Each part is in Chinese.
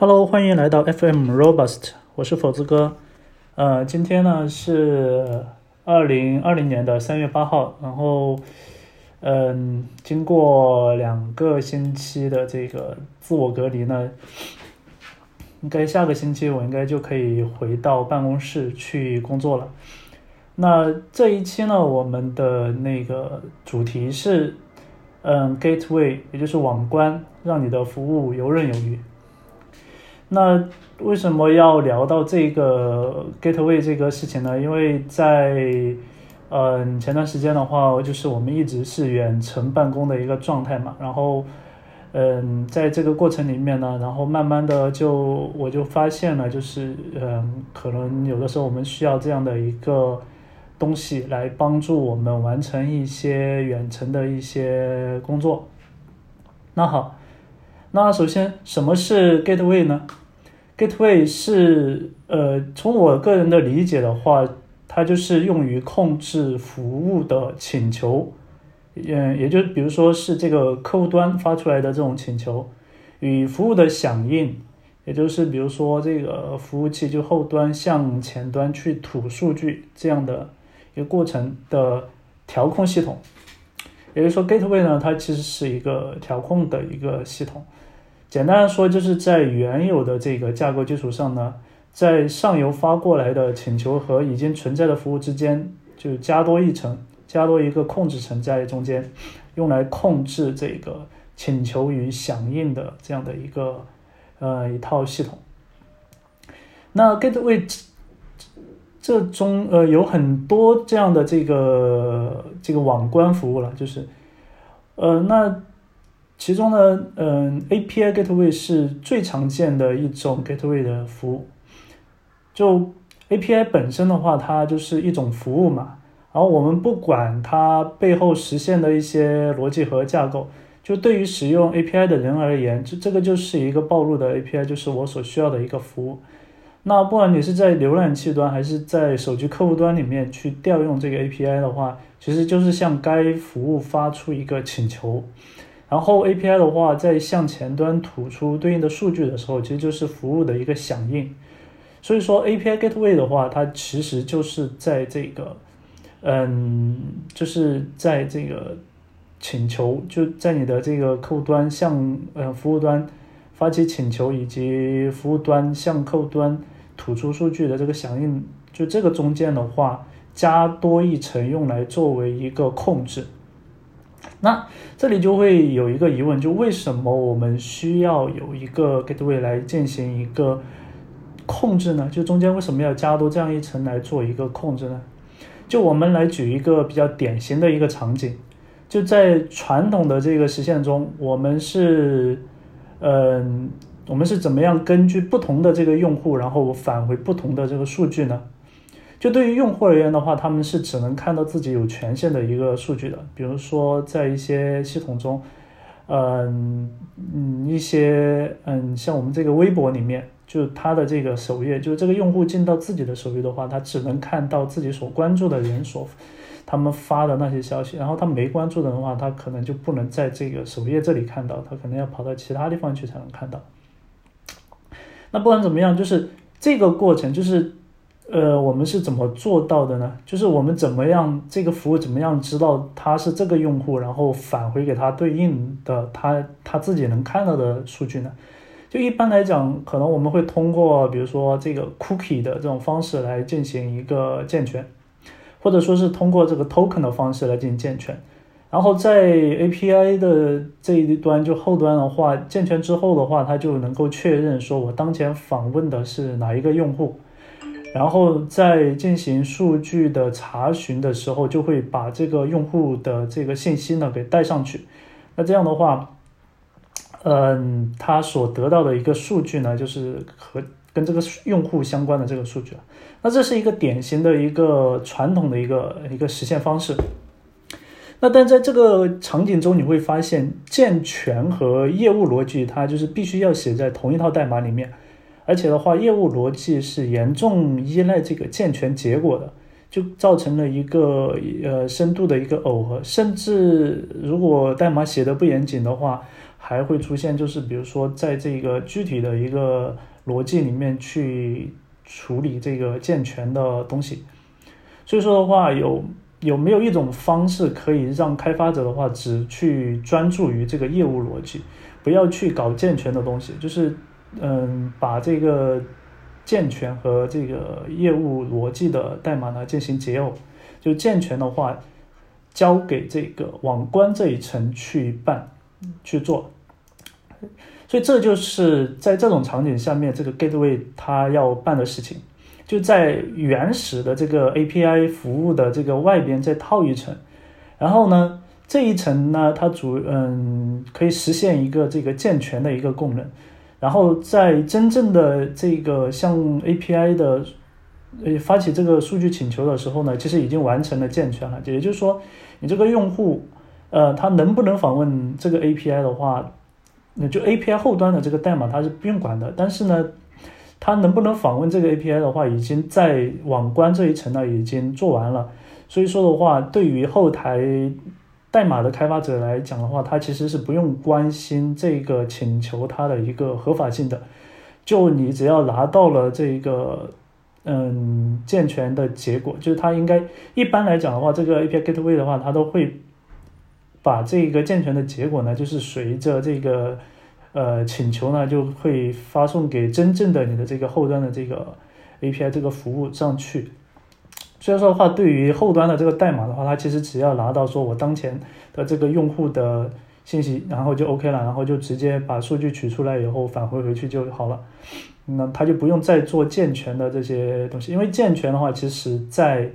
Hello，欢迎来到 FM Robust，我是否子哥。呃，今天呢是二零二零年的三月八号，然后，嗯，经过两个星期的这个自我隔离呢，应该下个星期我应该就可以回到办公室去工作了。那这一期呢，我们的那个主题是，嗯，Gateway，也就是网关，让你的服务游刃有余。那为什么要聊到这个 Gateway 这个事情呢？因为在嗯前段时间的话，就是我们一直是远程办公的一个状态嘛，然后嗯在这个过程里面呢，然后慢慢的就我就发现了，就是嗯可能有的时候我们需要这样的一个东西来帮助我们完成一些远程的一些工作。那好。那首先，什么是 Gateway 呢？Gateway 是呃，从我个人的理解的话，它就是用于控制服务的请求，嗯，也就比如说是这个客户端发出来的这种请求与服务的响应，也就是比如说这个服务器就后端向前端去吐数据这样的一个过程的调控系统。也就是说，Gateway 呢，它其实是一个调控的一个系统。简单的说，就是在原有的这个架构基础上呢，在上游发过来的请求和已经存在的服务之间，就加多一层，加多一个控制层在中间，用来控制这个请求与响应的这样的一个呃一套系统。那 Gateway 这中呃有很多这样的这个这个网关服务了，就是呃那。其中呢，嗯，API Gateway 是最常见的一种 Gateway 的服务。就 API 本身的话，它就是一种服务嘛。然后我们不管它背后实现的一些逻辑和架构，就对于使用 API 的人而言，这这个就是一个暴露的 API，就是我所需要的一个服务。那不管你是在浏览器端还是在手机客户端里面去调用这个 API 的话，其实就是向该服务发出一个请求。然后 API 的话，在向前端吐出对应的数据的时候，其实就是服务的一个响应。所以说 API Gateway 的话，它其实就是在这个，嗯，就是在这个请求，就在你的这个客户端向呃服务端发起请求，以及服务端向客户端吐出数据的这个响应，就这个中间的话，加多一层用来作为一个控制。那这里就会有一个疑问，就为什么我们需要有一个 gateway 来进行一个控制呢？就中间为什么要加多这样一层来做一个控制呢？就我们来举一个比较典型的一个场景，就在传统的这个实现中，我们是，嗯，我们是怎么样根据不同的这个用户，然后返回不同的这个数据呢？就对于用户而言的话，他们是只能看到自己有权限的一个数据的。比如说，在一些系统中，嗯嗯，一些嗯，像我们这个微博里面，就它的这个首页，就这个用户进到自己的首页的话，他只能看到自己所关注的人所他们发的那些消息。然后他没关注的话，他可能就不能在这个首页这里看到，他可能要跑到其他地方去才能看到。那不管怎么样，就是这个过程就是。呃，我们是怎么做到的呢？就是我们怎么样这个服务怎么样知道他是这个用户，然后返回给他对应的他他自己能看到的数据呢？就一般来讲，可能我们会通过比如说这个 cookie 的这种方式来进行一个健全，或者说是通过这个 token 的方式来进行健全。然后在 API 的这一端就后端的话，健全之后的话，它就能够确认说我当前访问的是哪一个用户。然后在进行数据的查询的时候，就会把这个用户的这个信息呢给带上去。那这样的话，嗯，他所得到的一个数据呢，就是和跟这个用户相关的这个数据那这是一个典型的一个传统的一个一个实现方式。那但在这个场景中，你会发现健全和业务逻辑，它就是必须要写在同一套代码里面。而且的话，业务逻辑是严重依赖这个健全结果的，就造成了一个呃深度的一个耦合。甚至如果代码写的不严谨的话，还会出现，就是比如说在这个具体的一个逻辑里面去处理这个健全的东西。所以说的话，有有没有一种方式可以让开发者的话只去专注于这个业务逻辑，不要去搞健全的东西？就是嗯，把这个健全和这个业务逻辑的代码呢进行解耦。就健全的话，交给这个网关这一层去办去做。所以这就是在这种场景下面，这个 gateway 它要办的事情，就在原始的这个 API 服务的这个外边再套一层，然后呢，这一层呢，它主嗯可以实现一个这个健全的一个功能，然后在真正的这个向 API 的呃发起这个数据请求的时候呢，其实已经完成了健全了，也就是说，你这个用户呃他能不能访问这个 API 的话。那就 API 后端的这个代码它是不用管的，但是呢，它能不能访问这个 API 的话，已经在网关这一层呢已经做完了。所以说的话，对于后台代码的开发者来讲的话，他其实是不用关心这个请求它的一个合法性的。就你只要拿到了这个嗯健全的结果，就是它应该一般来讲的话，这个 API Gateway 的话，它都会。把这个健全的结果呢，就是随着这个呃请求呢，就会发送给真正的你的这个后端的这个 API 这个服务上去。虽然说的话，对于后端的这个代码的话，它其实只要拿到说我当前的这个用户的信息，然后就 OK 了，然后就直接把数据取出来以后返回回去就好了。那他就不用再做健全的这些东西，因为健全的话，其实在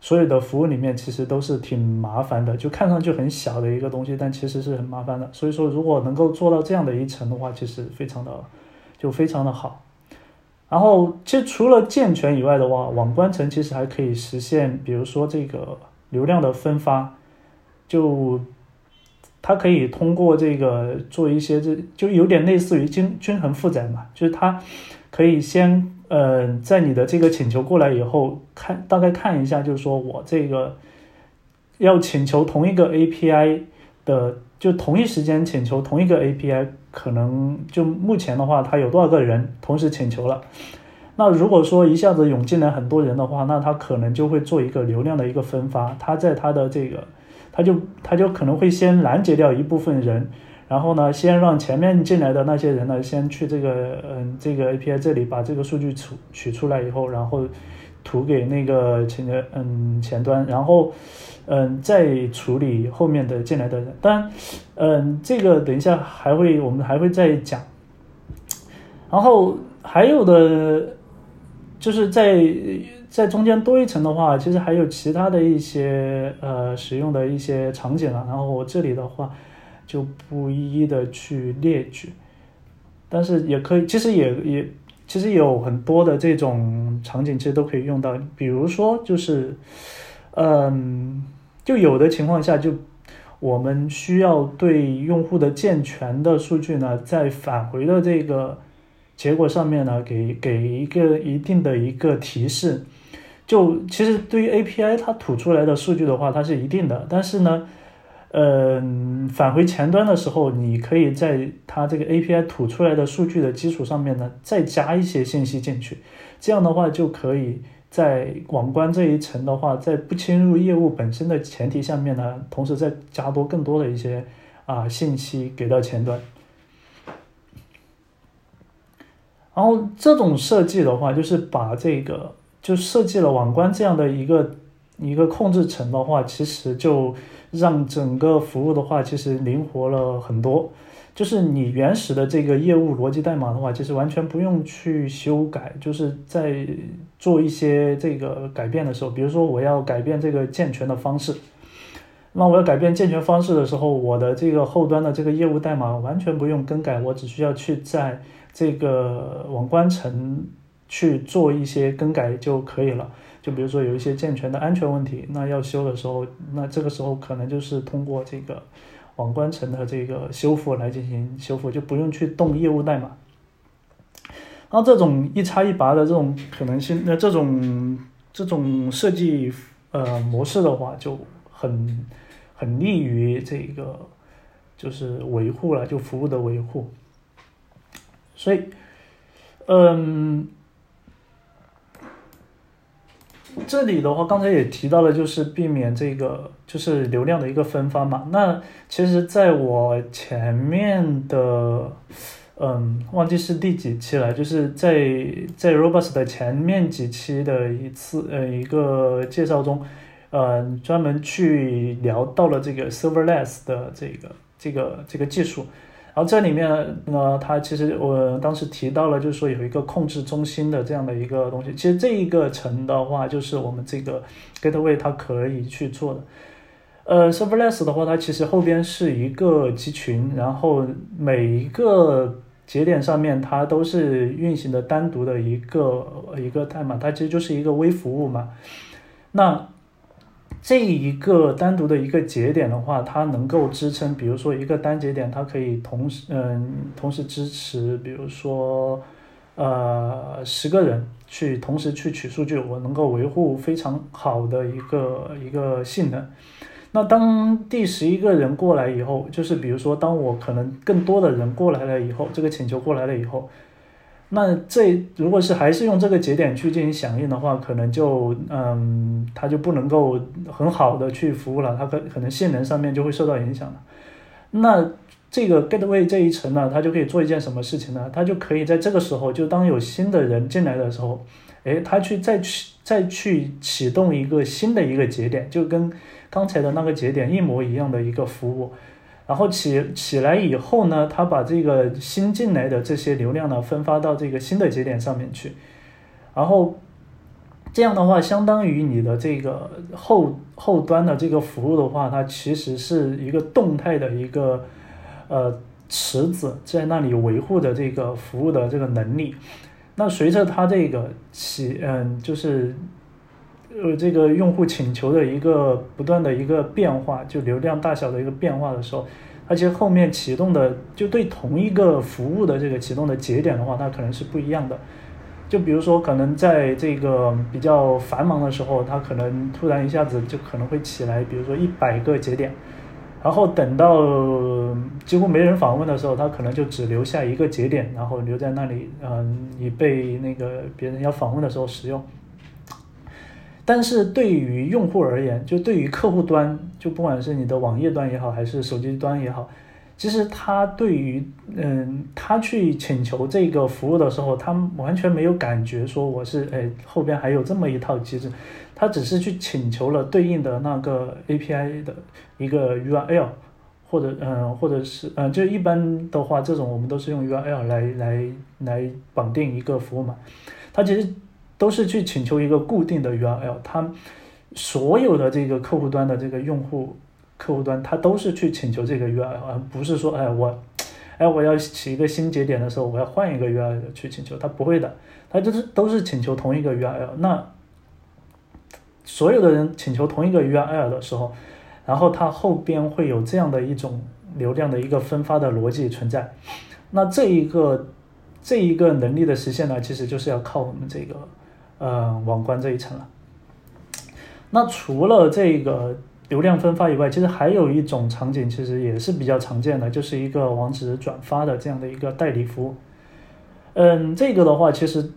所有的服务里面其实都是挺麻烦的，就看上去很小的一个东西，但其实是很麻烦的。所以说，如果能够做到这样的一层的话，其实非常的就非常的好。然后，其实除了健全以外的话，网关层其实还可以实现，比如说这个流量的分发，就它可以通过这个做一些，这就有点类似于均均衡负载嘛，就是它可以先。呃，在你的这个请求过来以后，看大概看一下，就是说我这个要请求同一个 API 的，就同一时间请求同一个 API，可能就目前的话，它有多少个人同时请求了？那如果说一下子涌进来很多人的话，那他可能就会做一个流量的一个分发，他在他的这个，他就他就可能会先拦截掉一部分人。然后呢，先让前面进来的那些人呢，先去这个嗯这个 API 这里把这个数据取取出来以后，然后吐给那个前嗯前端，然后嗯再处理后面的进来的人。当然，嗯这个等一下还会我们还会再讲。然后还有的就是在在中间多一层的话，其实还有其他的一些呃使用的一些场景了。然后我这里的话。就不一一的去列举，但是也可以，其实也也其实有很多的这种场景，其实都可以用到。比如说，就是，嗯，就有的情况下，就我们需要对用户的健全的数据呢，在返回的这个结果上面呢，给给一个一定的一个提示。就其实对于 API 它吐出来的数据的话，它是一定的，但是呢。嗯，返回前端的时候，你可以在它这个 API 吐出来的数据的基础上面呢，再加一些信息进去。这样的话，就可以在网关这一层的话，在不侵入业务本身的前提下面呢，同时再加多更多的一些啊信息给到前端。然后这种设计的话，就是把这个就设计了网关这样的一个一个控制层的话，其实就。让整个服务的话，其实灵活了很多。就是你原始的这个业务逻辑代码的话，其实完全不用去修改。就是在做一些这个改变的时候，比如说我要改变这个健全的方式，那我要改变健全方式的时候，我的这个后端的这个业务代码完全不用更改，我只需要去在这个网关层去做一些更改就可以了。就比如说有一些健全的安全问题，那要修的时候，那这个时候可能就是通过这个网关层的这个修复来进行修复，就不用去动业务代码。然后这种一插一拔的这种可能性，那这种这种设计呃模式的话，就很很利于这个。就是维护了，就服务的维护。所以，嗯，这里的话，刚才也提到了，就是避免这个就是流量的一个分发嘛。那其实在我前面的，嗯，忘记是第几期了，就是在在 Robust 的前面几期的一次呃一个介绍中，呃，专门去聊到了这个 Serverless 的这个这个这个技术。然后这里面呢，它其实我当时提到了，就是说有一个控制中心的这样的一个东西。其实这一个层的话，就是我们这个 gateway 它可以去做的。呃，serverless 的话，它其实后边是一个集群，然后每一个节点上面它都是运行的单独的一个一个代码，它其实就是一个微服务嘛。那这一个单独的一个节点的话，它能够支撑，比如说一个单节点，它可以同时，嗯，同时支持，比如说，呃，十个人去同时去取数据，我能够维护非常好的一个一个性能。那当第十一个人过来以后，就是比如说，当我可能更多的人过来了以后，这个请求过来了以后。那这如果是还是用这个节点去进行响应的话，可能就嗯，它就不能够很好的去服务了，它可可能性能上面就会受到影响了。那这个 gateway 这一层呢，它就可以做一件什么事情呢？它就可以在这个时候，就当有新的人进来的时候，诶，它去再去再去启动一个新的一个节点，就跟刚才的那个节点一模一样的一个服务。然后起起来以后呢，它把这个新进来的这些流量呢分发到这个新的节点上面去，然后这样的话，相当于你的这个后后端的这个服务的话，它其实是一个动态的一个呃池子在那里维护的这个服务的这个能力。那随着它这个起嗯，就是呃这个用户请求的一个不断的一个变化，就流量大小的一个变化的时候。而且后面启动的就对同一个服务的这个启动的节点的话，它可能是不一样的。就比如说，可能在这个比较繁忙的时候，它可能突然一下子就可能会起来，比如说一百个节点，然后等到几乎没人访问的时候，它可能就只留下一个节点，然后留在那里，嗯，以被那个别人要访问的时候使用。但是对于用户而言，就对于客户端，就不管是你的网页端也好，还是手机端也好，其实他对于，嗯，他去请求这个服务的时候，他完全没有感觉说我是，哎，后边还有这么一套机制，他只是去请求了对应的那个 API 的一个 URL，或者，嗯，或者是，嗯，就一般的话，这种我们都是用 URL 来来来绑定一个服务嘛，它其实。都是去请求一个固定的 URL，它所有的这个客户端的这个用户客户端，它都是去请求这个 URL，而不是说，哎，我，哎，我要起一个新节点的时候，我要换一个 URL 去请求，它不会的，它就是都是请求同一个 URL。那所有的人请求同一个 URL 的时候，然后它后边会有这样的一种流量的一个分发的逻辑存在。那这一个这一个能力的实现呢，其实就是要靠我们这个。呃，网关这一层了。那除了这个流量分发以外，其实还有一种场景，其实也是比较常见的，就是一个网址转发的这样的一个代理服务。嗯，这个的话，其实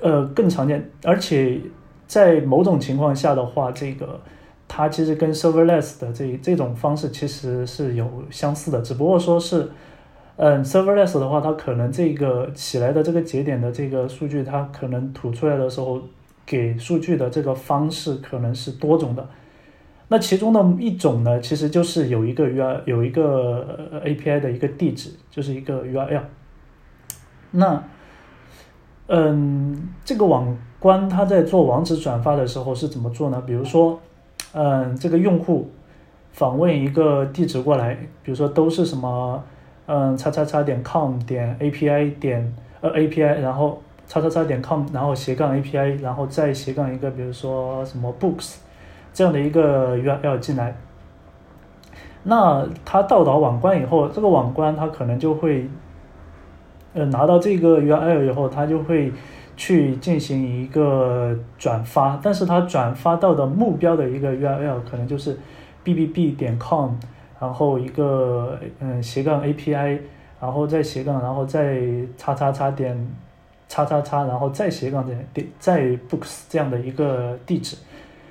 呃更常见，而且在某种情况下的话，这个它其实跟 serverless 的这这种方式其实是有相似的，只不过说是。嗯，serverless 的话，它可能这个起来的这个节点的这个数据，它可能吐出来的时候，给数据的这个方式可能是多种的。那其中的一种呢，其实就是有一个 U R 有一个 API 的一个地址，就是一个 URL。那，嗯，这个网关它在做网址转发的时候是怎么做呢？比如说，嗯，这个用户访问一个地址过来，比如说都是什么。嗯，叉叉叉点 com 点 API 点呃 API，然后叉叉叉点 com，然后斜杠 API，然后再斜杠一个，比如说什么 books 这样的一个 URL 进来。那它到达网关以后，这个网关它可能就会，呃，拿到这个 URL 以后，它就会去进行一个转发，但是它转发到的目标的一个 URL 可能就是 bbb 点 com。然后一个嗯斜杠 API，然后再斜杠，然后再叉叉叉点叉叉叉，然后再斜杠点点再 books 这样的一个地址，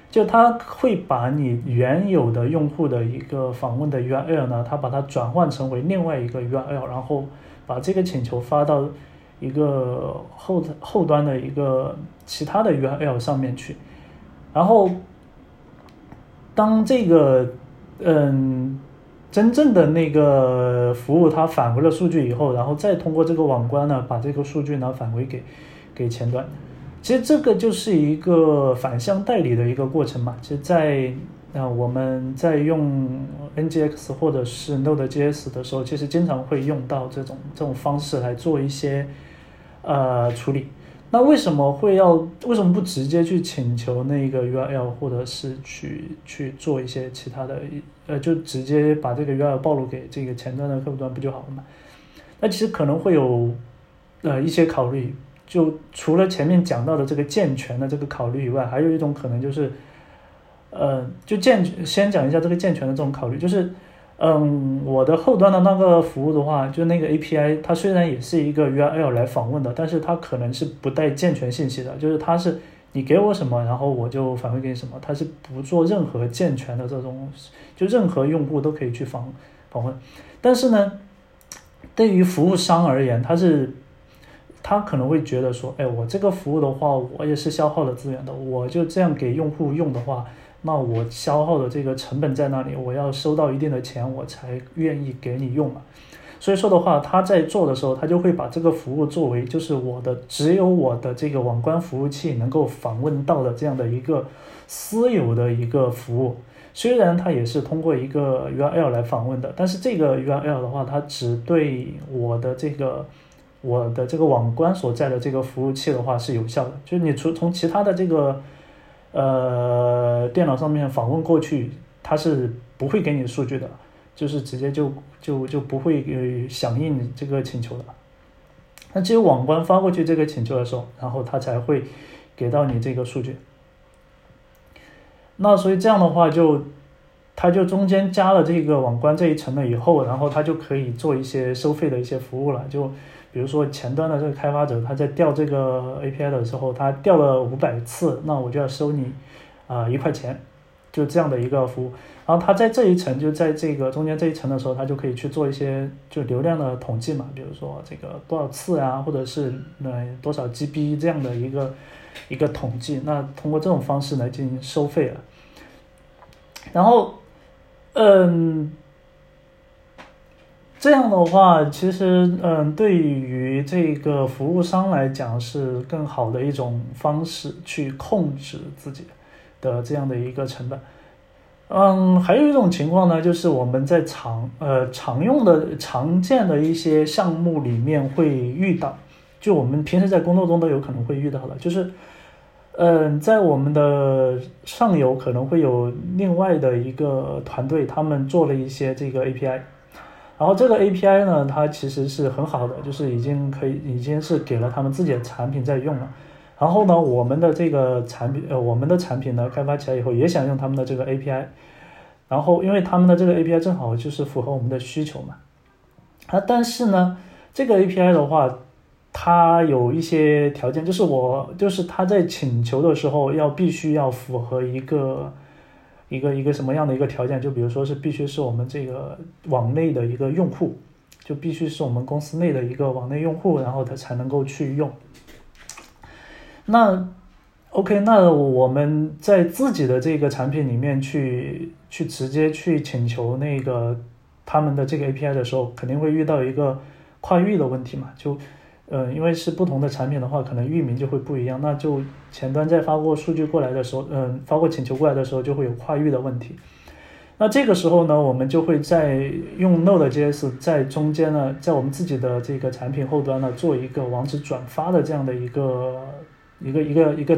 就它会把你原有的用户的一个访问的 URL 呢，它把它转换成为另外一个 URL，然后把这个请求发到一个后后端的一个其他的 URL 上面去，然后当这个嗯。真正的那个服务，它返回了数据以后，然后再通过这个网关呢，把这个数据呢返回给给前端。其实这个就是一个反向代理的一个过程嘛。其实，在啊我们在用 NGX 或者是 Node.js 的时候，其实经常会用到这种这种方式来做一些呃处理。那为什么会要为什么不直接去请求那个 URL，或者是去去做一些其他的，呃，就直接把这个 URL 暴露给这个前端的客户端不就好了嘛？那其实可能会有呃一些考虑，就除了前面讲到的这个健全的这个考虑以外，还有一种可能就是，呃，就健先讲一下这个健全的这种考虑，就是。嗯，我的后端的那个服务的话，就那个 API，它虽然也是一个 URL 来访问的，但是它可能是不带健全信息的，就是它是你给我什么，然后我就反馈给你什么，它是不做任何健全的这种，就任何用户都可以去访访问。但是呢，对于服务商而言，他是他可能会觉得说，哎，我这个服务的话，我也是消耗了资源的，我就这样给用户用的话。那我消耗的这个成本在那里？我要收到一定的钱，我才愿意给你用嘛。所以说的话，他在做的时候，他就会把这个服务作为就是我的只有我的这个网关服务器能够访问到的这样的一个私有的一个服务。虽然它也是通过一个 URL 来访问的，但是这个 URL 的话，它只对我的这个我的这个网关所在的这个服务器的话是有效的。就是你从从其他的这个。呃，电脑上面访问过去，它是不会给你数据的，就是直接就就就不会呃响应这个请求的。那只有网关发过去这个请求的时候，然后它才会给到你这个数据。那所以这样的话，就它就中间加了这个网关这一层了以后，然后它就可以做一些收费的一些服务了，就。比如说前端的这个开发者，他在调这个 API 的时候，他调了五百次，那我就要收你啊一块钱，就这样的一个服务。然后他在这一层，就在这个中间这一层的时候，他就可以去做一些就流量的统计嘛，比如说这个多少次啊，或者是呃多少 GB 这样的一个一个统计。那通过这种方式来进行收费了。然后，嗯。这样的话，其实，嗯，对于这个服务商来讲是更好的一种方式去控制自己的这样的一个成本。嗯，还有一种情况呢，就是我们在常呃常用的常见的一些项目里面会遇到，就我们平时在工作中都有可能会遇到的，就是，嗯，在我们的上游可能会有另外的一个团队，他们做了一些这个 API。然后这个 API 呢，它其实是很好的，就是已经可以，已经是给了他们自己的产品在用了。然后呢，我们的这个产品，呃，我们的产品呢，开发起来以后也想用他们的这个 API。然后，因为他们的这个 API 正好就是符合我们的需求嘛。啊，但是呢，这个 API 的话，它有一些条件，就是我，就是他在请求的时候要必须要符合一个。一个一个什么样的一个条件？就比如说是必须是我们这个网内的一个用户，就必须是我们公司内的一个网内用户，然后他才能够去用。那 OK，那我们在自己的这个产品里面去去直接去请求那个他们的这个 API 的时候，肯定会遇到一个跨域的问题嘛？就呃，因为是不同的产品的话，可能域名就会不一样，那就前端在发过数据过来的时候，嗯，发过请求过来的时候，就会有跨域的问题。那这个时候呢，我们就会在用 Node.js 在中间呢，在我们自己的这个产品后端呢，做一个网址转发的这样的一个一个一个一个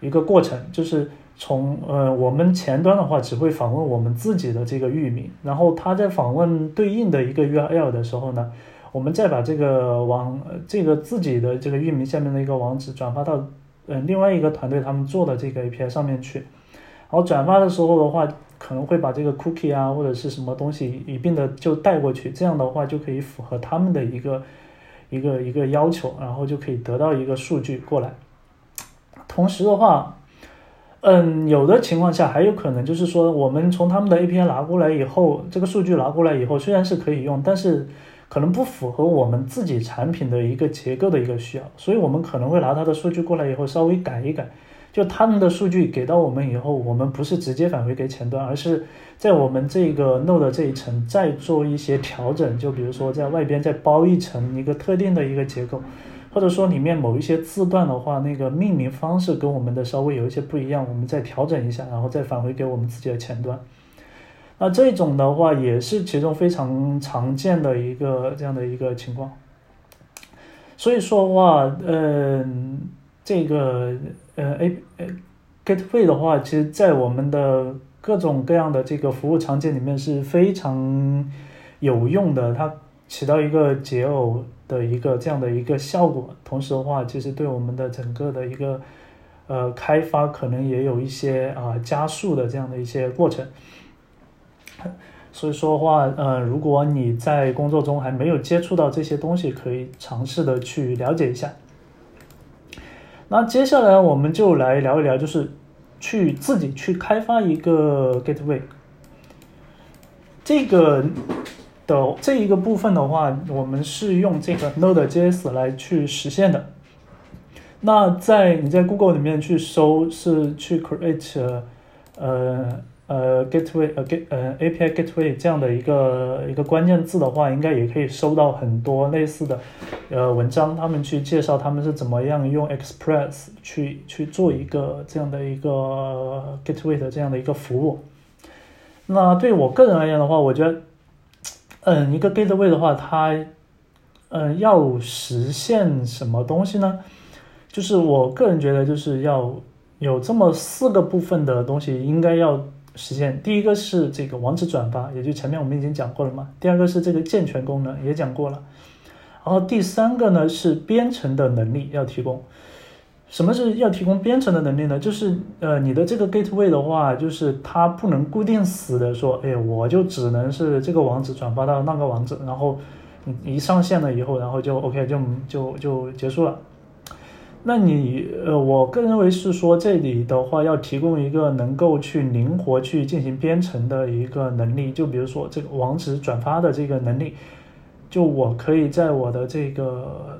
一个过程，就是从呃，我们前端的话只会访问我们自己的这个域名，然后它在访问对应的一个 URL 的时候呢。我们再把这个网，这个自己的这个域名下面的一个网址转发到，嗯，另外一个团队他们做的这个 API 上面去，然后转发的时候的话，可能会把这个 cookie 啊或者是什么东西一并的就带过去，这样的话就可以符合他们的一个一个一个要求，然后就可以得到一个数据过来。同时的话，嗯，有的情况下还有可能就是说，我们从他们的 API 拿过来以后，这个数据拿过来以后，虽然是可以用，但是可能不符合我们自己产品的一个结构的一个需要，所以我们可能会拿它的数据过来以后稍微改一改。就他们的数据给到我们以后，我们不是直接返回给前端，而是在我们这个 Node 这一层再做一些调整。就比如说在外边再包一层一个特定的一个结构，或者说里面某一些字段的话，那个命名方式跟我们的稍微有一些不一样，我们再调整一下，然后再返回给我们自己的前端。那这种的话也是其中非常常见的一个这样的一个情况。所以说的话，嗯，这个。呃，A 呃，Gateway 的话，其实，在我们的各种各样的这个服务场景里面是非常有用的，它起到一个解耦的一个这样的一个效果。同时的话，其实对我们的整个的一个呃开发，可能也有一些啊加速的这样的一些过程。所以说话，呃，如果你在工作中还没有接触到这些东西，可以尝试的去了解一下。那接下来我们就来聊一聊，就是去自己去开发一个 gateway。这个的这一个部分的话，我们是用这个 Node.js 来去实现的。那在你在 Google 里面去搜，是去 create 呃。呃，gateway，呃，get，呃，API gateway 这样的一个一个关键字的话，应该也可以搜到很多类似的呃文章，他们去介绍他们是怎么样用 Express 去去做一个这样的一个 gateway 的这样的一个服务。那对我个人而言的话，我觉得，嗯，一个 gateway 的话，它，嗯，要实现什么东西呢？就是我个人觉得，就是要有这么四个部分的东西，应该要。实现第一个是这个网址转发，也就前面我们已经讲过了嘛。第二个是这个健全功能，也讲过了。然后第三个呢是编程的能力要提供。什么是要提供编程的能力呢？就是呃你的这个 gateway 的话，就是它不能固定死的说，哎，我就只能是这个网址转发到那个网址，然后你一上线了以后，然后就 OK 就就就结束了。那你呃，我个人认为是说，这里的话要提供一个能够去灵活去进行编程的一个能力，就比如说这个网址转发的这个能力，就我可以在我的这个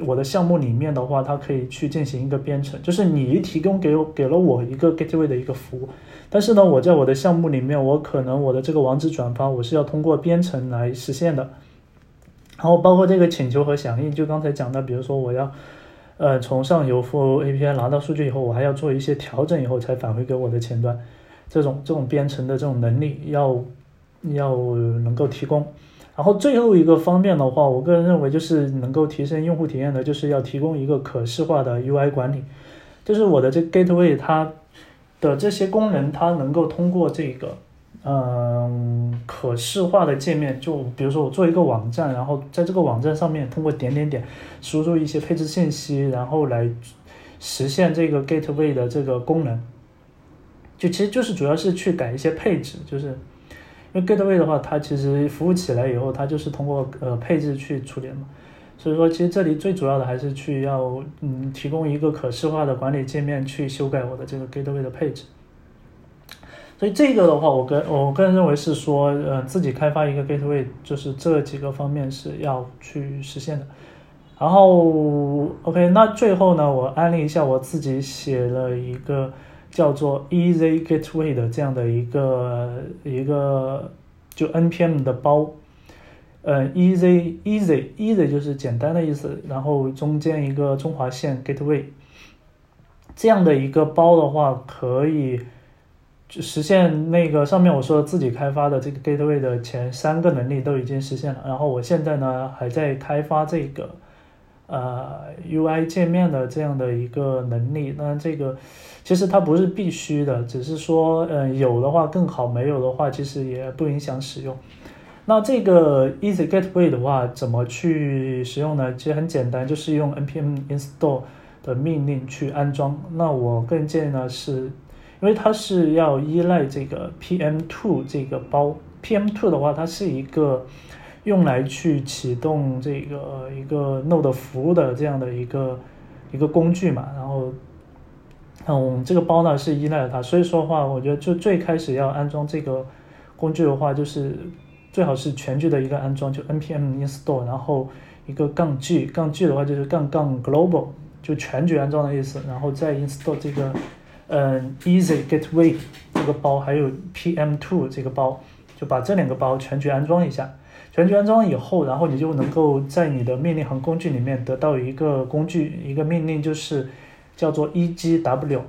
我的项目里面的话，它可以去进行一个编程，就是你提供给我给了我一个 gateway 的一个服务，但是呢，我在我的项目里面，我可能我的这个网址转发我是要通过编程来实现的，然后包括这个请求和响应，就刚才讲的，比如说我要。呃，从上游服务 API 拿到数据以后，我还要做一些调整，以后才返回给我的前端。这种这种编程的这种能力要要能够提供。然后最后一个方面的话，我个人认为就是能够提升用户体验的，就是要提供一个可视化的 UI 管理。就是我的这 Gateway 它的这些功能，它能够通过这个。嗯，可视化的界面，就比如说我做一个网站，然后在这个网站上面通过点点点输入一些配置信息，然后来实现这个 gateway 的这个功能。就其实就是主要是去改一些配置，就是因为 gateway 的话，它其实服务起来以后，它就是通过呃配置去处理的嘛。所以说，其实这里最主要的还是去要嗯提供一个可视化的管理界面，去修改我的这个 gateway 的配置。所以这个的话，我个我个人认为是说，呃，自己开发一个 gateway，就是这几个方面是要去实现的。然后，OK，那最后呢，我安利一下我自己写了一个叫做 Easy Gateway 的这样的一个一个就 npm 的包。呃，Easy Easy Easy 就是简单的意思，然后中间一个中华线 Gateway 这样的一个包的话，可以。就实现那个上面我说自己开发的这个 gateway 的前三个能力都已经实现了，然后我现在呢还在开发这个呃 UI 界面的这样的一个能力。那这个其实它不是必须的，只是说嗯有的话更好，没有的话其实也不影响使用。那这个 Easy Gateway 的话怎么去使用呢？其实很简单，就是用 npm install 的命令去安装。那我个人建议呢是。因为它是要依赖这个 PM2 这个包，PM2 的话，它是一个用来去启动这个一个 Node 服务的这样的一个一个工具嘛，然后，嗯，这个包呢是依赖了它，所以说的话，我觉得就最开始要安装这个工具的话，就是最好是全局的一个安装，就 npm install，然后一个杠 g，杠 g 的话就是杠杠 global，就全局安装的意思，然后再 install 这个。嗯，Easy Gateway 这个包还有 PM2 这个包，就把这两个包全局安装一下。全局安装以后，然后你就能够在你的命令行工具里面得到一个工具，一个命令就是叫做 EGW，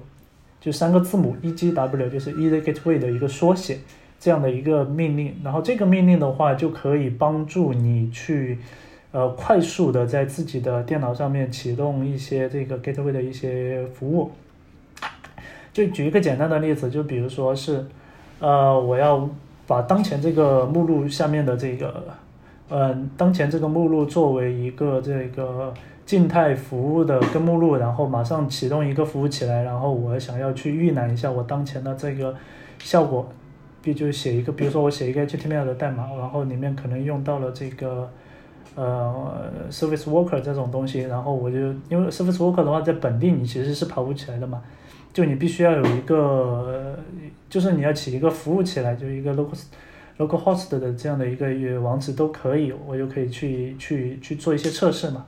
就三个字母 EGW 就是 Easy Gateway 的一个缩写，这样的一个命令。然后这个命令的话就可以帮助你去呃快速的在自己的电脑上面启动一些这个 Gateway 的一些服务。就举一个简单的例子，就比如说是，呃，我要把当前这个目录下面的这个，嗯，当前这个目录作为一个这个静态服务的根目录，然后马上启动一个服务起来，然后我想要去预览一下我当前的这个效果，比就写一个，比如说我写一个 HTML 的代码，然后里面可能用到了这个，呃，Service Worker 这种东西，然后我就因为 Service Worker 的话，在本地你其实是跑不起来的嘛。就你必须要有一个，就是你要起一个服务起来，就一个 local local host 的这样的一个网址都可以，我就可以去去去做一些测试嘛。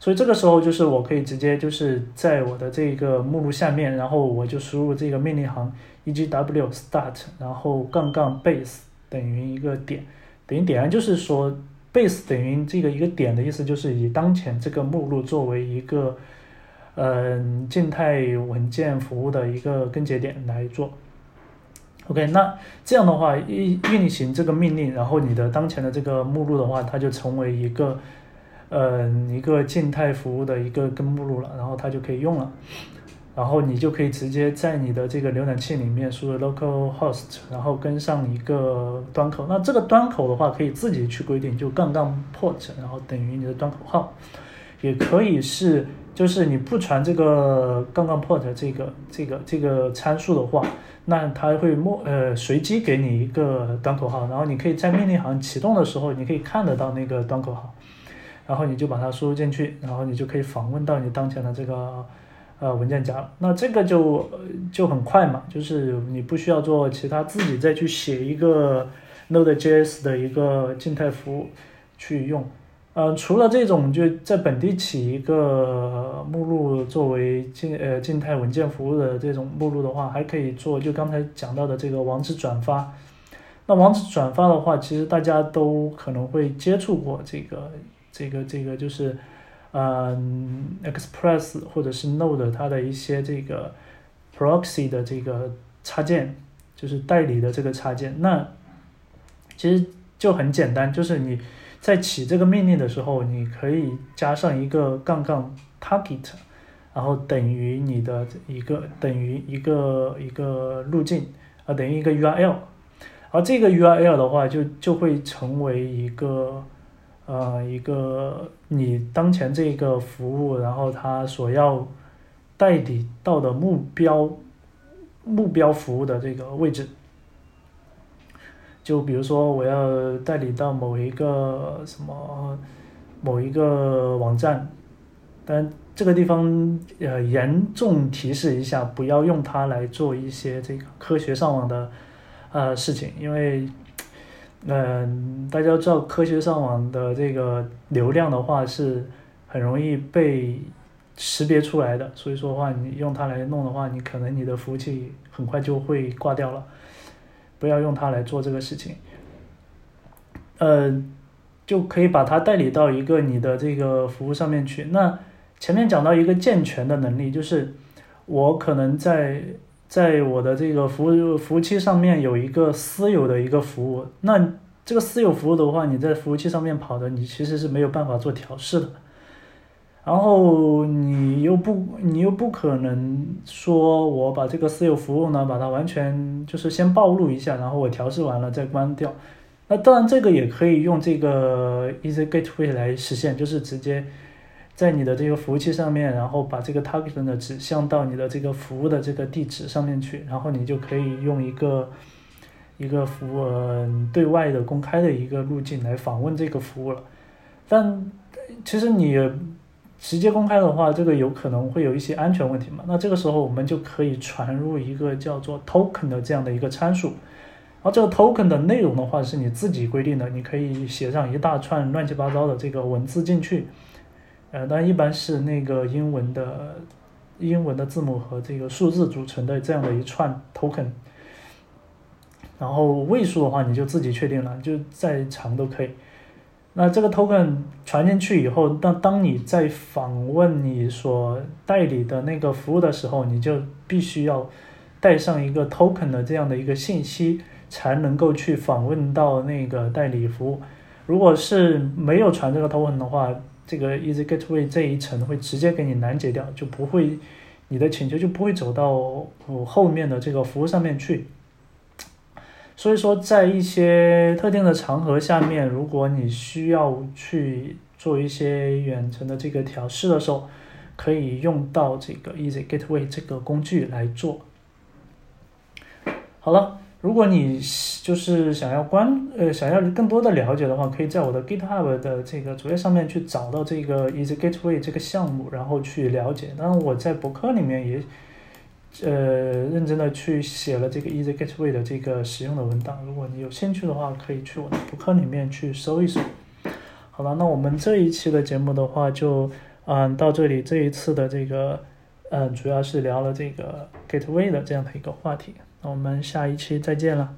所以这个时候就是我可以直接就是在我的这个目录下面，然后我就输入这个命令行 egw start，然后杠杠 base 等于一个点，等于点就是说 base 等于这个一个点的意思，就是以当前这个目录作为一个。嗯，静态文件服务的一个根节点来做。OK，那这样的话，运运行这个命令，然后你的当前的这个目录的话，它就成为一个，嗯，一个静态服务的一个根目录了，然后它就可以用了。然后你就可以直接在你的这个浏览器里面输入 localhost，然后跟上一个端口。那这个端口的话，可以自己去规定，就杠杠 port，然后等于你的端口号，也可以是。就是你不传这个杠杠 port 这个这个这个参数的话，那它会默呃随机给你一个端口号，然后你可以在命令行启动的时候，你可以看得到那个端口号，然后你就把它输入进去，然后你就可以访问到你当前的这个呃文件夹了。那这个就就很快嘛，就是你不需要做其他自己再去写一个 Node.js 的一个静态服务去用。呃，除了这种就在本地起一个目录作为静呃静态文件服务的这种目录的话，还可以做就刚才讲到的这个网址转发。那网址转发的话，其实大家都可能会接触过这个这个这个就是嗯 Express 或者是 Node 它的一些这个 proxy 的这个插件，就是代理的这个插件。那其实就很简单，就是你。在起这个命令的时候，你可以加上一个杠杠 target，然后等于你的一个等于一个一个路径啊，等于一个 URL，而这个 URL 的话，就就会成为一个呃一个你当前这个服务，然后它所要代理到的目标目标服务的这个位置。就比如说，我要代理到某一个什么某一个网站，但这个地方呃严重提示一下，不要用它来做一些这个科学上网的呃事情，因为嗯大家知道科学上网的这个流量的话是很容易被识别出来的，所以说的话你用它来弄的话，你可能你的服务器很快就会挂掉了。不要用它来做这个事情，呃，就可以把它代理到一个你的这个服务上面去。那前面讲到一个健全的能力，就是我可能在在我的这个服务服务器上面有一个私有的一个服务，那这个私有服务的话，你在服务器上面跑的，你其实是没有办法做调试的。然后你又不，你又不可能说我把这个私有服务呢，把它完全就是先暴露一下，然后我调试完了再关掉。那当然这个也可以用这个 Easy Gateway 来实现，就是直接在你的这个服务器上面，然后把这个 target 呢指向到你的这个服务的这个地址上面去，然后你就可以用一个一个服务对外的公开的一个路径来访问这个服务了。但其实你直接公开的话，这个有可能会有一些安全问题嘛？那这个时候我们就可以传入一个叫做 token 的这样的一个参数。然后这个 token 的内容的话是你自己规定的，你可以写上一大串乱七八糟的这个文字进去，呃，但一般是那个英文的英文的字母和这个数字组成的这样的一串 token。然后位数的话你就自己确定了，就再长都可以。那这个 token 传进去以后，当当你在访问你所代理的那个服务的时候，你就必须要带上一个 token 的这样的一个信息。才能够去访问到那个代理服务。如果是没有传这个 token 的话，这个 Easy Gateway 这一层会直接给你拦截掉，就不会你的请求就不会走到后面的这个服务上面去。所以说，在一些特定的场合下面，如果你需要去做一些远程的这个调试的时候，可以用到这个 Easy Gateway 这个工具来做。好了。如果你就是想要关呃想要更多的了解的话，可以在我的 GitHub 的这个主页上面去找到这个 Easy Gateway 这个项目，然后去了解。当然我在博客里面也呃认真的去写了这个 Easy Gateway 的这个使用的文档。如果你有兴趣的话，可以去我的博客里面去搜一搜。好了，那我们这一期的节目的话就嗯到这里。这一次的这个嗯主要是聊了这个 Gateway 的这样的一个话题。那我们下一期再见了。